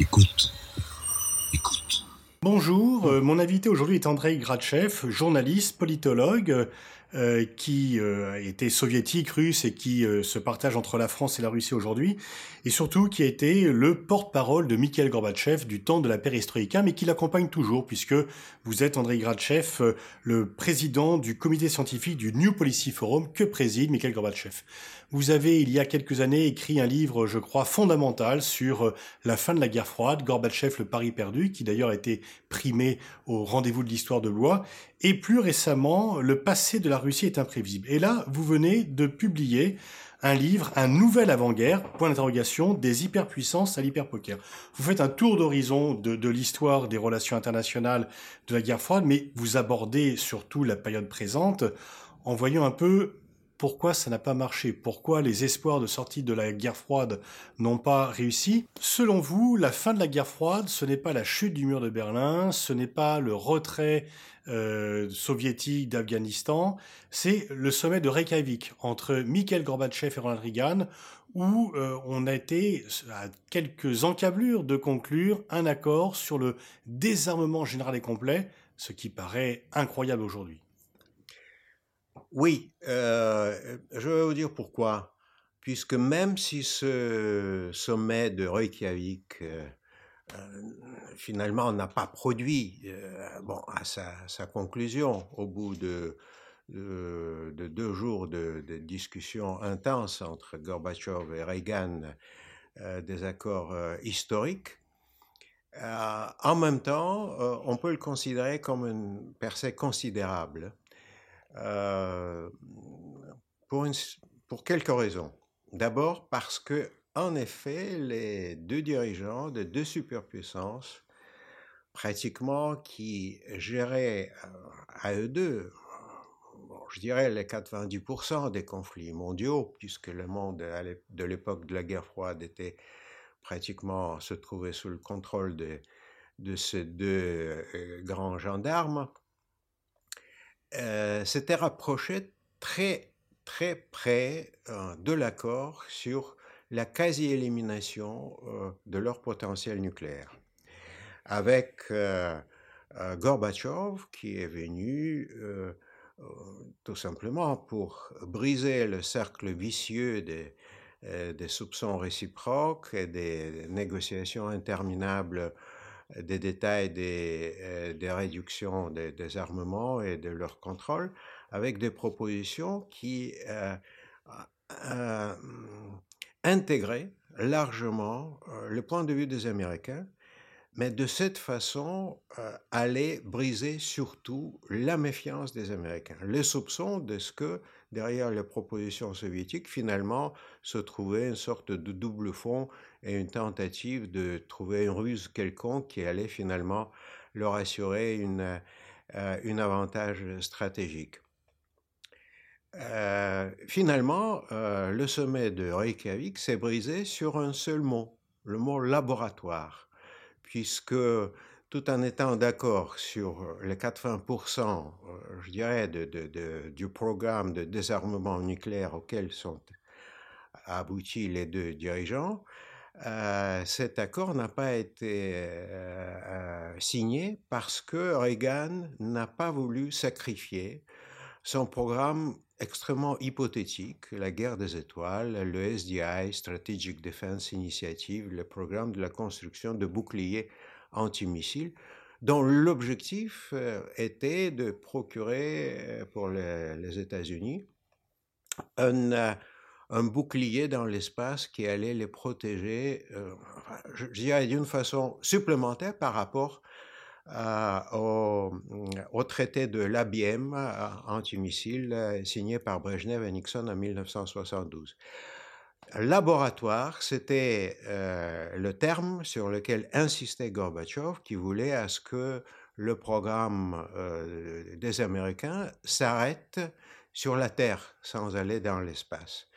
Écoute. Écoute. Bonjour, euh, mon invité aujourd'hui est Andrei Gratchev, journaliste, politologue, euh, qui euh, était soviétique, russe et qui euh, se partage entre la France et la Russie aujourd'hui, et surtout qui a été le porte-parole de Mikhail Gorbatchev du temps de la perestroïka, mais qui l'accompagne toujours, puisque vous êtes, Andrei Gratchev, le président du comité scientifique du New Policy Forum que préside Mikhail Gorbatchev? Vous avez, il y a quelques années, écrit un livre, je crois, fondamental sur la fin de la guerre froide, Gorbatchev, le pari perdu, qui d'ailleurs a été primé au rendez-vous de l'histoire de Blois, et plus récemment, le passé de la Russie est imprévisible. Et là, vous venez de publier un livre, un nouvel avant-guerre, point d'interrogation, des hyperpuissances à l'hyperpoker. Vous faites un tour d'horizon de, de l'histoire des relations internationales de la guerre froide, mais vous abordez surtout la période présente en voyant un peu pourquoi ça n'a pas marché, pourquoi les espoirs de sortie de la guerre froide n'ont pas réussi? Selon vous, la fin de la guerre froide, ce n'est pas la chute du mur de Berlin, ce n'est pas le retrait euh, soviétique d'Afghanistan, c'est le sommet de Reykjavik entre Mikhail Gorbatchev et Ronald Reagan, où euh, on a été à quelques encablures de conclure un accord sur le désarmement général et complet, ce qui paraît incroyable aujourd'hui. Oui, euh, je vais vous dire pourquoi. Puisque même si ce sommet de Reykjavik, euh, euh, finalement, n'a pas produit bon, à sa, conclusion au bout de, de, de deux jours de, discussions intenses entre Gorbatchev et Reagan, des accords historiques, en même temps, on peut le considérer comme une percée considérable euh, pour, une, pour quelques raisons. D'abord parce que, en effet, les deux dirigeants de deux superpuissances, pratiquement qui géraient euh, à eux deux, je dirais les 90% des conflits mondiaux, puisque le monde de l'époque de la guerre froide était pratiquement se trouvait sous le contrôle de, de ces deux euh, grands gendarmes, euh, s'était rapproché très, très près euh, de l'accord sur la quasi-élimination euh, de leur potentiel nucléaire. Avec euh, Gorbatchev qui est venu tout simplement pour briser le cercle vicieux des soupçons réciproques et des négociations interminables des détails des, euh, des réductions des, des, armements et de leur contrôle, avec des propositions qui euh, euh, intégraient largement le point de vue des Américains, mais de cette façon euh, allaient briser surtout la méfiance des Américains, les soupçons de ce que derrière les propositions soviétiques, finalement, se trouvait une sorte de double fond et une tentative de trouver une ruse quelconque qui allait finalement leur assurer une, euh, une avantage stratégique. Euh, finalement, euh, le sommet de Reykjavik s'est brisé sur un seul mot, le mot laboratoire, puisque tout en étant d'accord sur les 80%, je dirais, de, du programme de désarmement nucléaire auquel sont aboutis les deux dirigeants, euh, cet accord n'a pas été euh, euh, signé parce que Reagan n'a pas voulu sacrifier son programme extrêmement hypothétique, la guerre des étoiles, le SDI, Strategic Defense Initiative, le programme de la construction de boucliers antimissiles, dont l'objectif était de procurer pour les, États-Unis un un bouclier dans l'espace qui allait les protéger, euh, d'une façon supplémentaire par rapport euh, au, au, traité de l'ABM euh, antimissile euh, signé par Brezhnev et Nixon en 1972. Laboratoire, c'était euh, le terme sur lequel insistait Gorbatchev, qui voulait à ce que le programme euh, des Américains s'arrête sur la Terre sans aller dans l'espace.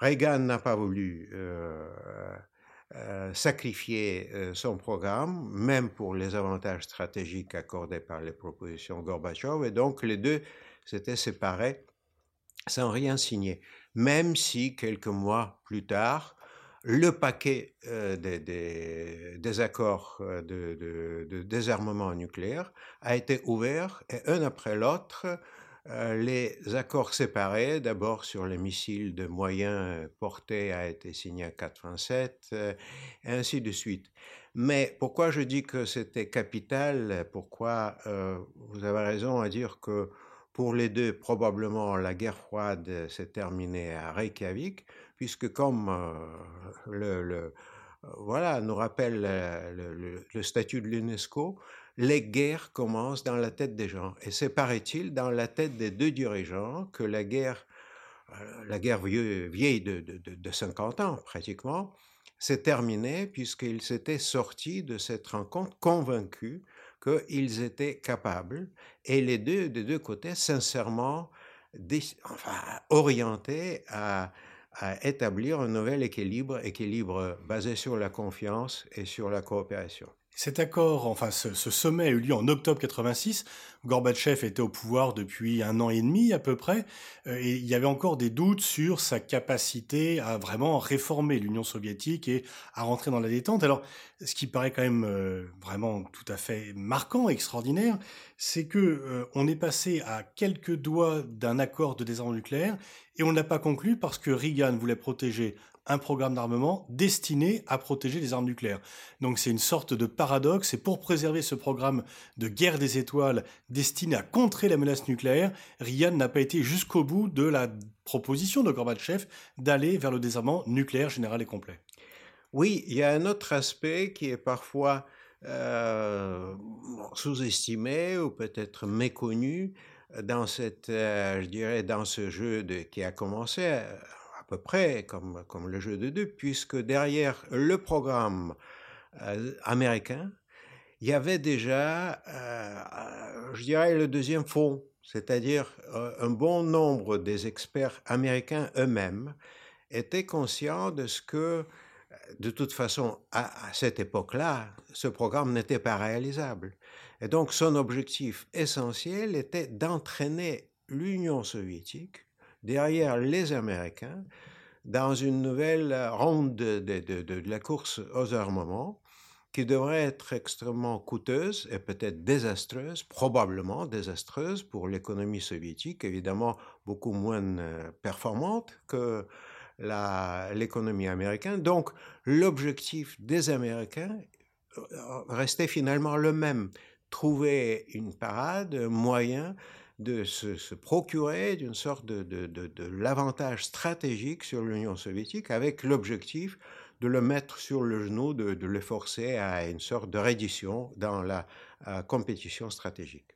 Reagan n'a pas voulu euh, euh, sacrifier euh, son programme, même pour les avantages stratégiques accordés par les propositions Gorbatchev, et donc les deux s'étaient séparés sans rien signer, même si quelques mois plus tard, le paquet des, accords de, désarmement nucléaire a été ouvert et un après l'autre, les accords séparés, d'abord sur les missiles de moyens portés, a été signé en 87, et ainsi de suite. Mais pourquoi je dis que c'était capital? Pourquoi vous avez raison à dire que pour les deux, probablement la guerre froide s'est terminée à Reykjavik, puisque comme le, voilà, nous rappelle le, le statut de l'UNESCO, les guerres commencent dans la tête des gens. Et c'est, paraît-il, dans la tête des deux dirigeants que la guerre, la guerre vieille de, de, de 50 ans pratiquement, s'est terminée puisqu'ils s'étaient sortis de cette rencontre convaincus qu'ils étaient capables, et les deux, des deux côtés, sincèrement orientés à établir un nouvel équilibre, équilibre basé sur la confiance et sur la coopération. Cet accord, enfin ce, sommet a eu lieu en octobre 86. Gorbatchev était au pouvoir depuis un an et demi à peu près, euh, et il y avait encore des doutes sur sa capacité à vraiment réformer l'Union soviétique et à rentrer dans la détente. Alors, ce qui paraît quand même euh, vraiment tout à fait marquant, extraordinaire, c'est que euh, on est passé à quelques doigts d'un accord de désarmement nucléaire et on ne l'a pas conclu parce que Reagan voulait protéger un programme d'armement destiné à protéger les armes nucléaires. Donc c'est une sorte de paradoxe, et pour préserver ce programme de guerre des étoiles destiné à contrer la menace nucléaire, Ryan n'a pas été jusqu'au bout de la proposition de Gorbatchev d'aller vers le désarmement nucléaire général et complet. Oui, il y a un autre aspect qui est parfois euh, sous-estimé ou peut-être méconnu dans cette, euh, je dirais, dans ce jeu qui a commencé euh, peu près comme, comme le jeu de deux, puisque derrière le programme américain, il y avait déjà, euh, je dirais, le deuxième fond, c'est-à-dire euh, un bon nombre des experts américains eux-mêmes étaient conscients de ce que, de toute façon, à cette époque-là, ce programme n'était pas réalisable. Et donc son objectif essentiel était d'entraîner l'Union soviétique derrière les Américains dans une nouvelle ronde de, la course aux armements qui devrait être extrêmement coûteuse et peut-être désastreuse, probablement désastreuse pour l'économie soviétique, évidemment beaucoup moins euh, performante que l'économie américaine. Donc l'objectif des Américains euh, restait finalement le même, trouver une parade, un moyen de se, procurer d'une sorte de, l'avantage stratégique sur l'Union soviétique avec l'objectif de le mettre sur le genou, de, le forcer à une sorte de reddition dans la compétition stratégique.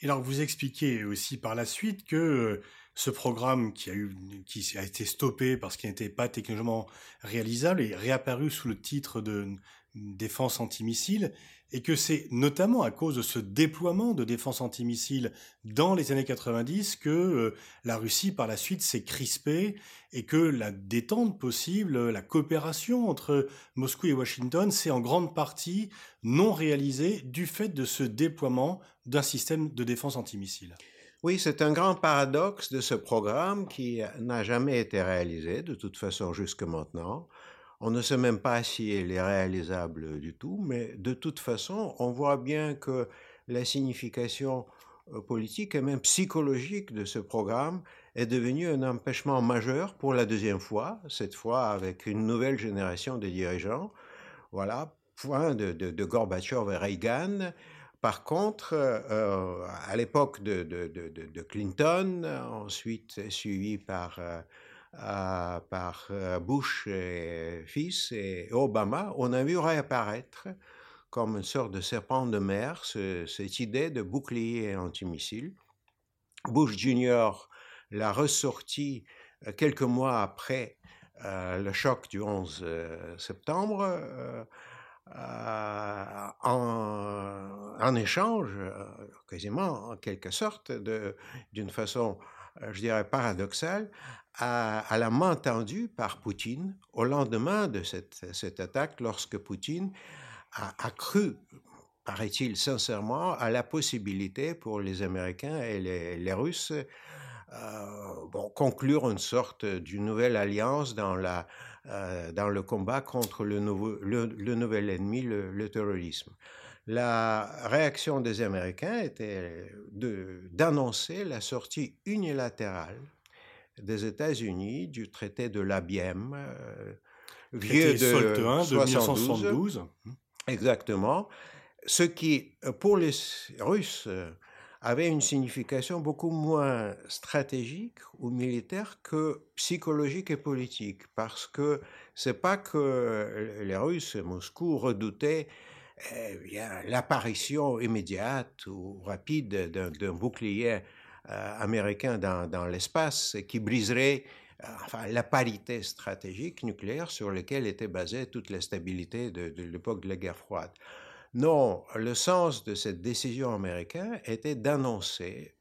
Et alors vous expliquez aussi par la suite que euh, ce programme qui a, eu, qui a été stoppé parce qu'il n'était pas techniquement réalisable est réapparu sous le titre de défense antimissile et que c'est notamment à cause de ce déploiement de défense antimissile dans les années 90 que euh, la Russie par la suite s'est crispée et que la détente possible, la coopération entre Moscou et Washington s'est en grande partie non réalisée du fait de ce déploiement d'un système de défense antimissile. Oui, c'est un grand paradoxe de ce programme qui n'a jamais été réalisé de toute façon jusque maintenant. On ne sait même pas si elle est réalisable du tout, mais de toute façon, on voit bien que la signification euh, politique et même psychologique de ce programme est devenue un empêchement majeur pour la deuxième fois, cette fois avec une nouvelle génération de dirigeants. Voilà, point de, de, Gorbatchev et Reagan. Par contre, euh, à l'époque de, Clinton, ensuite suivi par euh, par euh, Bush et fils et Obama, on a vu réapparaître comme une sorte de serpent de mer cette idée de bouclier antimissile. Bush Jr. l'a ressorti euh, quelques mois après euh, le choc du 11 septembre. en, échange, quasiment en quelque sorte, d'une façon, je dirais, paradoxale, à, la main tendue par Poutine au lendemain de cette, cette attaque, lorsque Poutine a, cru, paraît-il sincèrement, à la possibilité pour les Américains et les, Russes bon, conclure une sorte d'une nouvelle alliance dans, la, dans le combat contre le, nouveau, le, nouvel ennemi, le, terrorisme. La réaction des Américains était d'annoncer la sortie unilatérale des États-Unis du traité de l'Abième, vieux de, 1972. Exactement. Ce qui, pour les Russes, avait une signification beaucoup moins stratégique ou militaire que psychologique et politique, parce que c'est pas que les Russes, Moscou, redoutaient eh l'apparition immédiate ou rapide d'un bouclier euh, américain dans, l'espace qui briserait euh, enfin, la parité stratégique nucléaire sur laquelle était basée toute la stabilité de, de l'époque de la guerre froide. Non, le sens de cette décision américaine était d'annoncer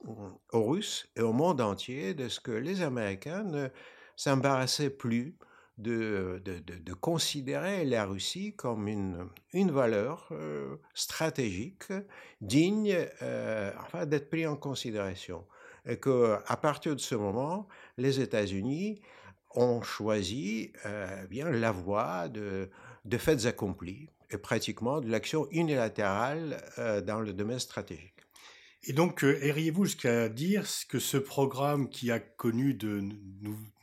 aux Russes et au monde entier de ce que les Américains ne s'embarrassaient plus de, de, de, considérer la Russie comme une, une valeur euh, stratégique digne euh, enfin, d'être pris en considération. Et qu'à partir de ce moment, les États-Unis ont choisi euh, bien la voie de, de faits accomplis et pratiquement de l'action unilatérale euh, dans le domaine stratégique. Et donc, euh, airiez-vous jusqu'à dire que ce programme qui a connu de,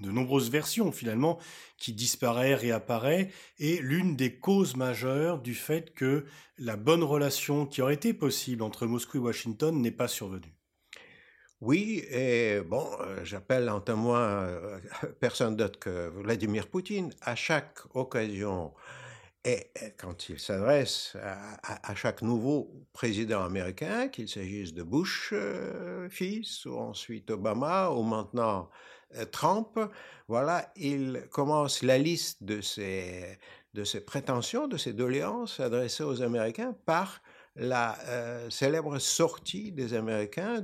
de, nombreuses versions finalement, qui disparaît, réapparaît, est l'une des causes majeures du fait que la bonne relation qui aurait été possible entre Moscou et Washington n'est pas survenue? Oui, et bon, euh, j'appelle en témoin personne d'autre que Vladimir Poutine. À chaque occasion et quand il s'adresse à, chaque nouveau président américain, qu'il s'agisse de Bush euh, fils, ou ensuite Obama, ou maintenant euh, Trump, voilà, il commence la liste de ses, de ses prétentions, de ses doléances adressées aux Américains par la euh, célèbre sortie des Américains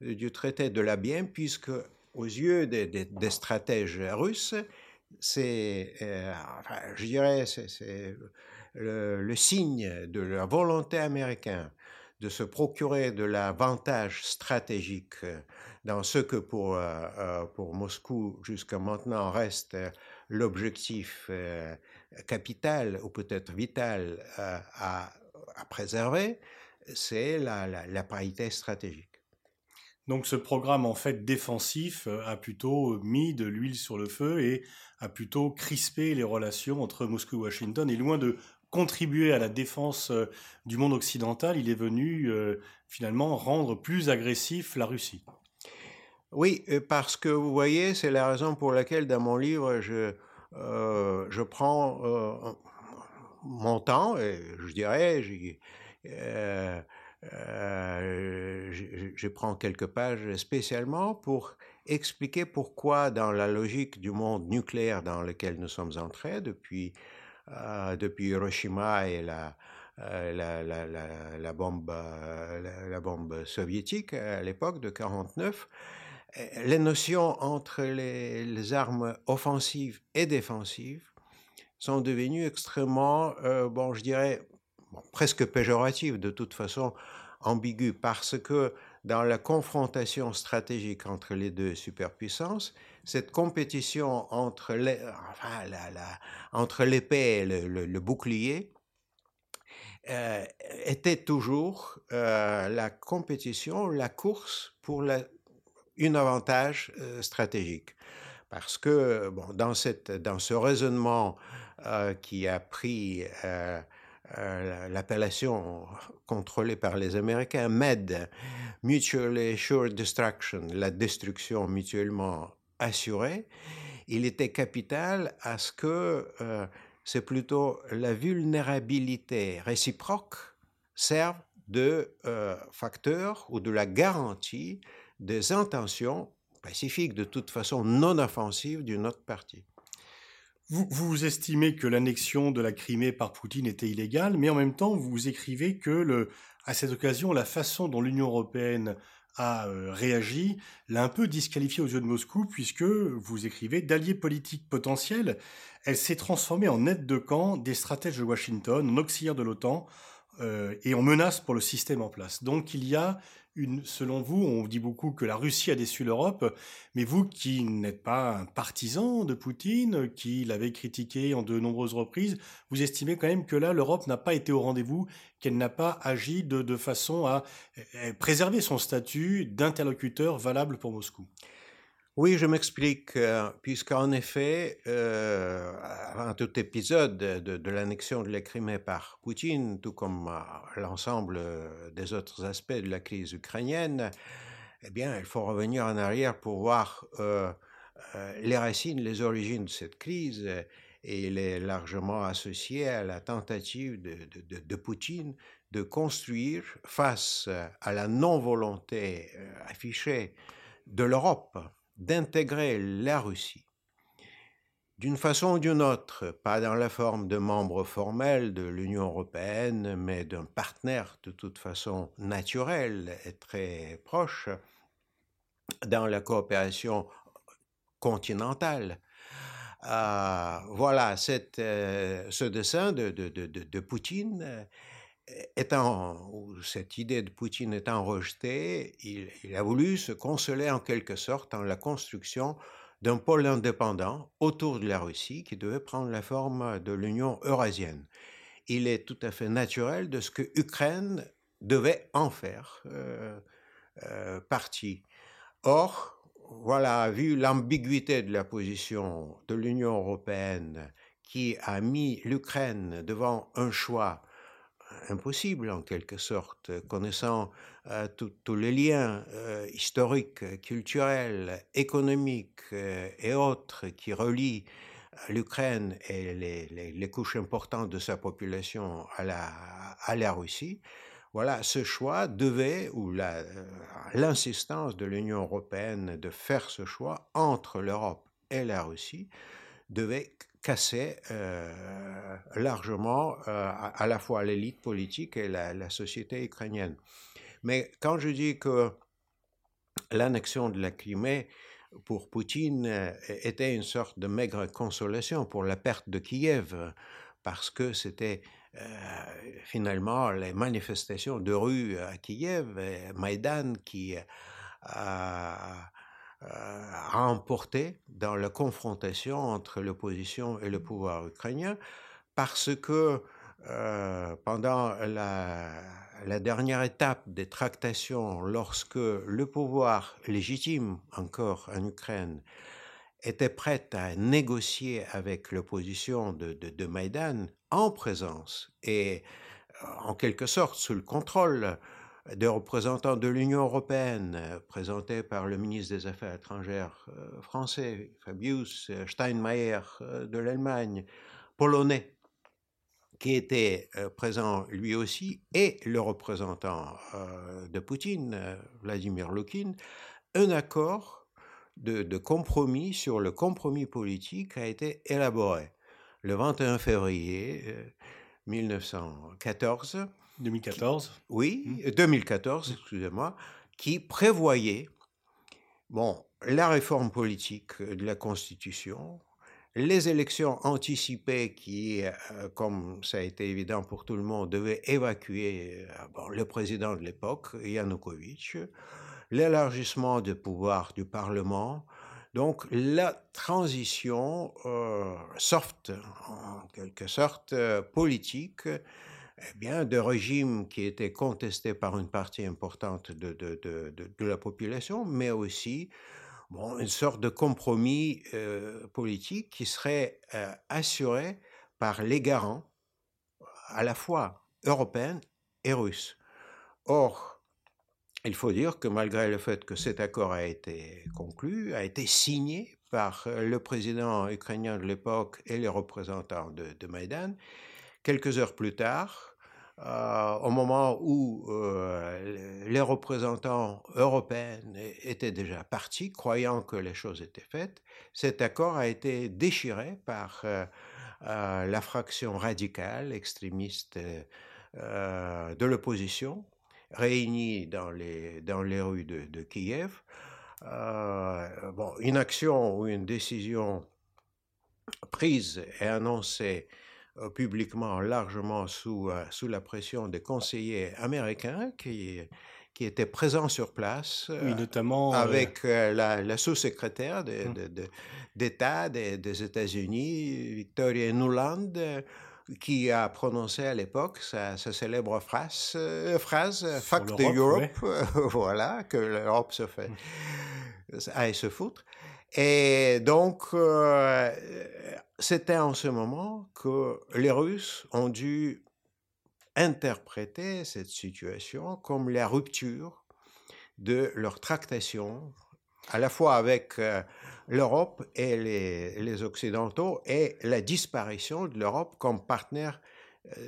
du traité de la Bien, puisque aux yeux des, des stratèges russes, c'est, euh, je dirais, c'est le, signe de la volonté américaine de se procurer de l'avantage stratégique dans ce que pour, euh, euh, pour Moscou jusqu'à maintenant reste l'objectif capital ou peut-être vital à, à, préserver, c'est la, la parité stratégique. Donc ce programme en fait défensif a plutôt mis de l'huile sur le feu et a plutôt crispé les relations entre Moscou et Washington. Et loin de contribuer à la défense euh, du monde occidental, il est venu euh, finalement rendre plus agressif la Russie. Oui, parce que vous voyez, c'est la raison pour laquelle dans mon livre, je, euh, je prends mon temps, et je dirais, euh, je, prends quelques pages spécialement pour expliquer pourquoi, dans la logique du monde nucléaire dans lequel nous sommes entrés depuis, euh, depuis Hiroshima et la, euh, la, la, la, la, bombe, la, bombe soviétique à l'époque de 49, euh, les notions entre les, les, armes offensives et défensives sont devenues extrêmement, bon, je dirais, presque péjorative, de toute façon ambigu, parce que dans la confrontation stratégique entre les deux superpuissances, cette compétition entre l'épée et le, bouclier euh, était toujours euh, la compétition, la course pour la, une avantage euh, stratégique. Parce que bon, dans, cette, dans ce raisonnement qui a pris euh, l'appellation contrôlée par les Américains, MED, Mutually Assured Destruction, la destruction mutuellement assurée, il était capital à ce que euh, c'est plutôt la vulnérabilité réciproque serve de euh, facteur ou de la garantie des intentions pacifiques, de toute façon non offensives d'une autre partie. Vous, vous estimez que l'annexion de la Crimée par Poutine était illégale, mais en même temps, vous écrivez que, le, à cette occasion, la façon dont l'Union européenne a euh, réagi l'a un peu disqualifiée aux yeux de Moscou, puisque, vous écrivez, d'alliés politiques potentiels, elle s'est transformée en aide de camp des stratèges de Washington, en auxiliaire de l'OTAN, euh, et en menace pour le système en place. Donc il y a selon vous, on dit beaucoup que la Russie a déçu l'Europe, mais vous qui n'êtes pas un partisan de Poutine, qui l'avez critiqué en de nombreuses reprises, vous estimez quand même que là, l'Europe n'a pas été au rendez-vous, qu'elle n'a pas agi de, de façon à préserver son statut d'interlocuteur valable pour Moscou? Oui, je m'explique, euh, puisqu'en effet, euh, tout épisode de, l'annexion de la Crimée par Poutine, tout comme euh, l'ensemble des autres aspects de la crise ukrainienne, eh bien, il faut revenir en arrière pour voir les racines, les origines de cette crise, et il est largement associé à la tentative de Poutine de construire, face à la non-volonté affichée de l'Europe, d'intégrer la Russie d'une façon ou d'une autre, pas dans la forme de membre formel de l'Union européenne, mais d'un partenaire de toute façon naturel et très proche dans la coopération continentale. Euh, voilà, cette, euh, ce dessin de, de, de, de Poutine étant, cette idée de Poutine étant rejetée, il, a voulu se consoler en quelque sorte en la construction d'un pôle indépendant autour de la Russie qui devait prendre la forme de l'Union eurasienne. Il est tout à fait naturel de ce que l'Ukraine devait en faire euh, euh, partie. Or, voilà, vu l'ambiguïté de la position de l'Union européenne qui a mis l'Ukraine devant un choix impossible en quelque sorte, connaissant euh, tous les liens euh, historiques, culturels, économiques euh, et autres qui relient l'Ukraine et les, couches importantes de sa population à la, à la Russie. Voilà, ce choix devait, ou l'insistance de l'Union européenne de faire ce choix entre l'Europe et la Russie devait cassait euh, largement euh, à, la fois l'élite politique et la, société ukrainienne. Mais quand je dis que l'annexion de la Crimée pour Poutine euh, était une sorte de maigre consolation pour la perte de Kiev, parce que c'était finalement les manifestations de rue à Kiev, Maïdan, qui a a emporté dans la confrontation entre l'opposition et le pouvoir ukrainien, parce que euh, pendant la, dernière étape des tractations, lorsque le pouvoir légitime encore en Ukraine était prêt à négocier avec l'opposition de, de, de Maïdan en présence et euh, en quelque sorte sous le contrôle des représentants de l'Union européenne, euh, présentés par le ministre des Affaires étrangères euh, français, Fabius euh, Steinmeier de l'Allemagne, polonais, qui était présent lui aussi, et le représentant de Poutine, Vladimir Loukhin, un accord de, de, compromis sur le compromis politique a été élaboré le 21 février 1914 2014 Oui, 2014, mmh. excusez-moi, qui prévoyait bon, la réforme politique de la Constitution, les élections anticipées qui, euh, comme ça a été évident pour tout le monde, devaient évacuer euh, le président de l'époque, Yanukovych, l'élargissement des pouvoirs du Parlement, donc la transition euh, soft, en quelque sorte, politique, eh bien, de régimes qui étaient contestés par une partie importante de, de, de, de la population, mais aussi bon, une sorte de compromis euh, politique qui serait euh, assuré par les garants à la fois européens et russes. Or, il faut dire que malgré le fait que cet accord a été conclu, a été signé par le président ukrainien de l'époque et les représentants de, de Maïdan, quelques heures plus tard, euh, au moment où euh, les représentants européens étaient déjà partis, croyant que les choses étaient faites, cet accord a été déchiré par euh, la fraction radicale, extrémiste de l'opposition, réunie dans les, dans les rues de, de Kiev. bon, une action ou une décision prise et annoncée publiquement largement sous, euh, sous la pression des conseillers américains qui, qui était présent sur place, oui, notamment avec la, sous-secrétaire hum. d'État des, États-Unis, Victoria Nuland, qui a prononcé à l'époque sa, célèbre phrase, phrase Fuck the Europe, voilà, que l'Europe se fait, hum. aille se foutre. Et donc, c'était en ce moment que les Russes ont dû interpréter cette situation comme la rupture de leur tractation, à la fois avec l'Europe et les, Occidentaux, et la disparition de l'Europe comme partenaire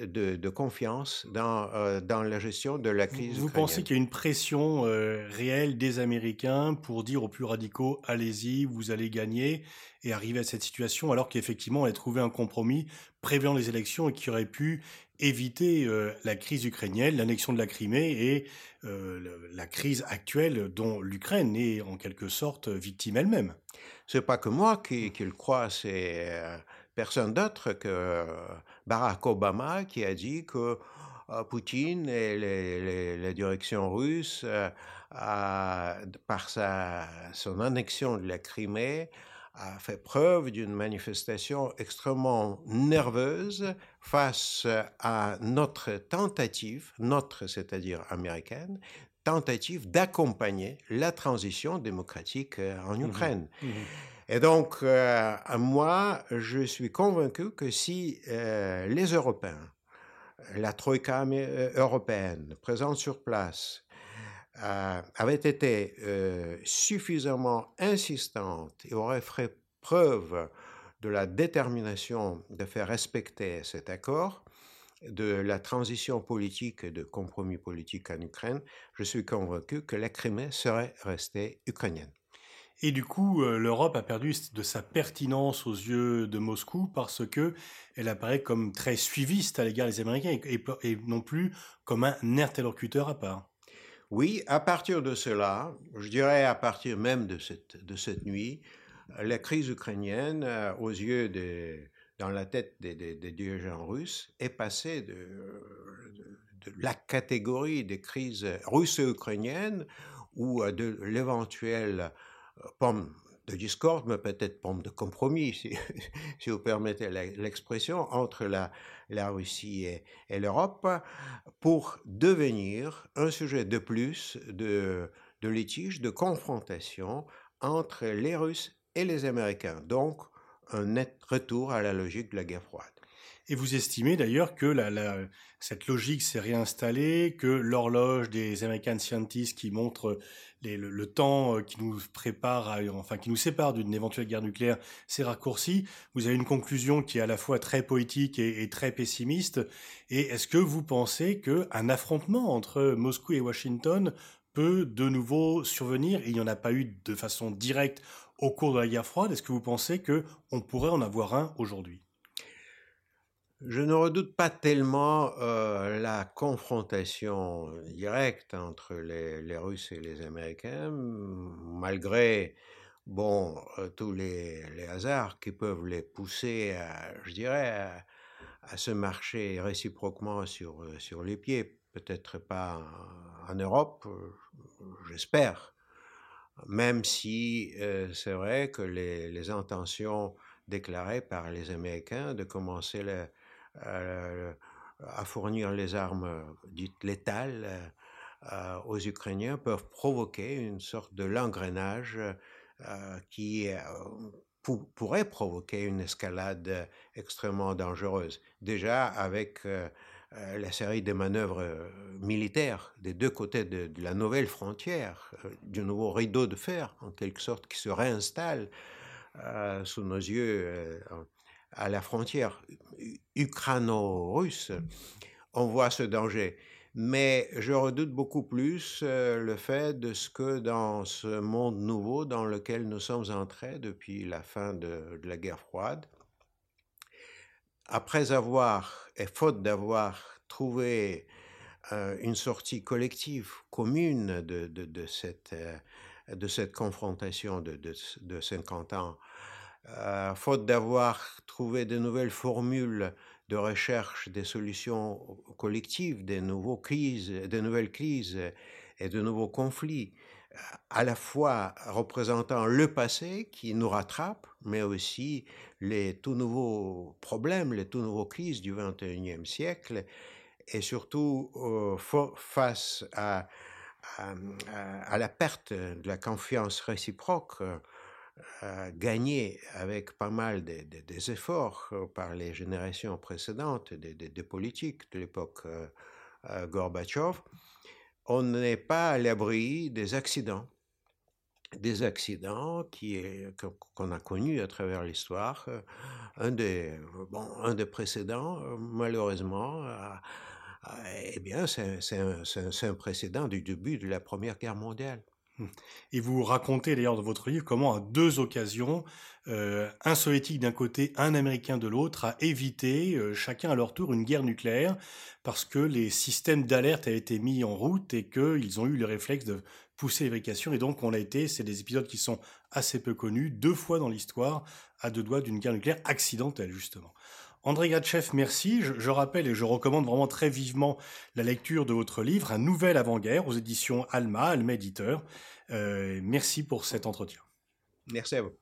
de, confiance dans, dans la gestion de la crise. Vous pensez qu'il y a une pression réelle des Américains pour dire aux plus radicaux, allez-y, vous allez gagner, et arriver à cette situation, alors qu'effectivement on a trouvé un compromis prévenant les élections et qui aurait pu éviter la crise ukrainienne, l'annexion de la Crimée et la crise actuelle dont l'Ukraine est en quelque sorte victime elle-même. C'est pas que moi qui, le crois, c'est personne d'autre que Barack Obama qui a dit que Poutine et la direction russe, par sa, son annexion de la Crimée, a fait preuve d'une manifestation extrêmement nerveuse face à notre tentative, notre, c'est-à-dire américaine, tentative d'accompagner la transition démocratique euh, en mmh Ukraine. Mmh Et donc, euh, moi, je suis convaincu que si euh, les Européens, la Troïka européenne présente sur place, avait été suffisamment insistante et aurait fait preuve de la détermination de faire respecter cet accord, de la transition politique et de compromis politique en Ukraine, je suis convaincu que la Crimée serait restée ukrainienne. Et du coup, l'Europe a perdu de sa pertinence aux yeux de Moscou parce que elle apparaît comme très suiviste à l'égard des Américains et non plus comme un interlocuteur à part. Oui, à partir de cela, je dirais à partir même de cette, de cette nuit, la crise ukrainienne, euh, aux yeux des, dans la tête des, dirigeants russes, est passée de, de, la catégorie des crises russes et ukrainiennes ou euh, de l'éventuelle euh, pomme de discorde, mais peut-être pomme de compromis, si, vous permettez l'expression, entre la, Russie et, l'Europe, pour devenir un sujet de plus de litige, de confrontation entre les Russes et les Américains. Donc, un net retour à la logique de la guerre froide. Et vous estimez d'ailleurs que la, cette logique s'est réinstallée, que l'horloge des American Scientists qui montre le, temps euh, qui nous prépare, enfin qui nous sépare d'une éventuelle guerre nucléaire s'est raccourci. Vous avez une conclusion qui est à la fois très poétique et, très pessimiste. Et est-ce que vous pensez qu'un affrontement entre Moscou et Washington peut de nouveau survenir? Il n'y en a pas eu de façon directe au cours de la guerre froide. Est-ce que vous pensez qu'on pourrait en avoir un aujourd'hui? Je ne redoute pas tellement euh, la confrontation directe entre les, Russes et les Américains, malgré bon, euh, tous les, hasards qui peuvent les pousser, à, je dirais, à, se marcher réciproquement sur, euh, sur les pieds. Peut-être pas en, Europe, j'espère, même si c'est vrai que les, les, intentions déclarées par les Américains de commencer la, euh, à fournir les armes euh, dites létales euh, aux Ukrainiens peuvent provoquer une sorte de l'engrenage qui pourrait provoquer une escalade extrêmement dangereuse. Déjà avec la série de manœuvres militaires des deux côtés de, de la nouvelle frontière, du nouveau rideau de fer en quelque sorte qui se réinstalle sous nos yeux à la frontière ukraino-russe, on voit ce danger. Mais je redoute beaucoup plus euh, le fait de ce que dans ce monde nouveau dans lequel nous sommes entrés depuis la fin de, la guerre froide, après avoir, et faute d'avoir trouvé euh, une sortie collective, commune de, euh, cette confrontation de 50 ans, euh, faute d'avoir trouvé de nouvelles formules de recherche des solutions collectives, des, nouvelles crises, et de nouveaux conflits, à la fois représentant le passé qui nous rattrape, mais aussi les tout nouveaux problèmes, les tout nouveaux crises du XXIe siècle, et surtout face à, la perte de la confiance réciproque euh, gagnée avec pas mal de, des efforts euh, par les générations précédentes des, politiques de l'époque Gorbatchev, on n'est pas à l'abri des accidents. Des accidents qu'on a connus à travers l'histoire. Un des, bon, un des précédents, malheureusement, eh bien, c'est un, précédent du début de la Première Guerre mondiale. Et vous racontez d'ailleurs dans votre livre comment à deux occasions, euh, un soviétique d'un côté, un américain de l'autre, a évité euh, chacun à leur tour une guerre nucléaire parce que les systèmes d'alerte avaient été mis en route et qu'ils ont eu le réflexe de pousser l'évacuation. Et donc on a été, c'est des épisodes qui sont assez peu connus, deux fois dans l'histoire, à deux doigts d'une guerre nucléaire accidentelle justement. André Gatchev, merci. Je, rappelle et je recommande vraiment très vivement la lecture de votre livre, Un nouvel avant-guerre aux éditions Alma, Alma éditeur. Euh, merci pour cet entretien. Merci à vous.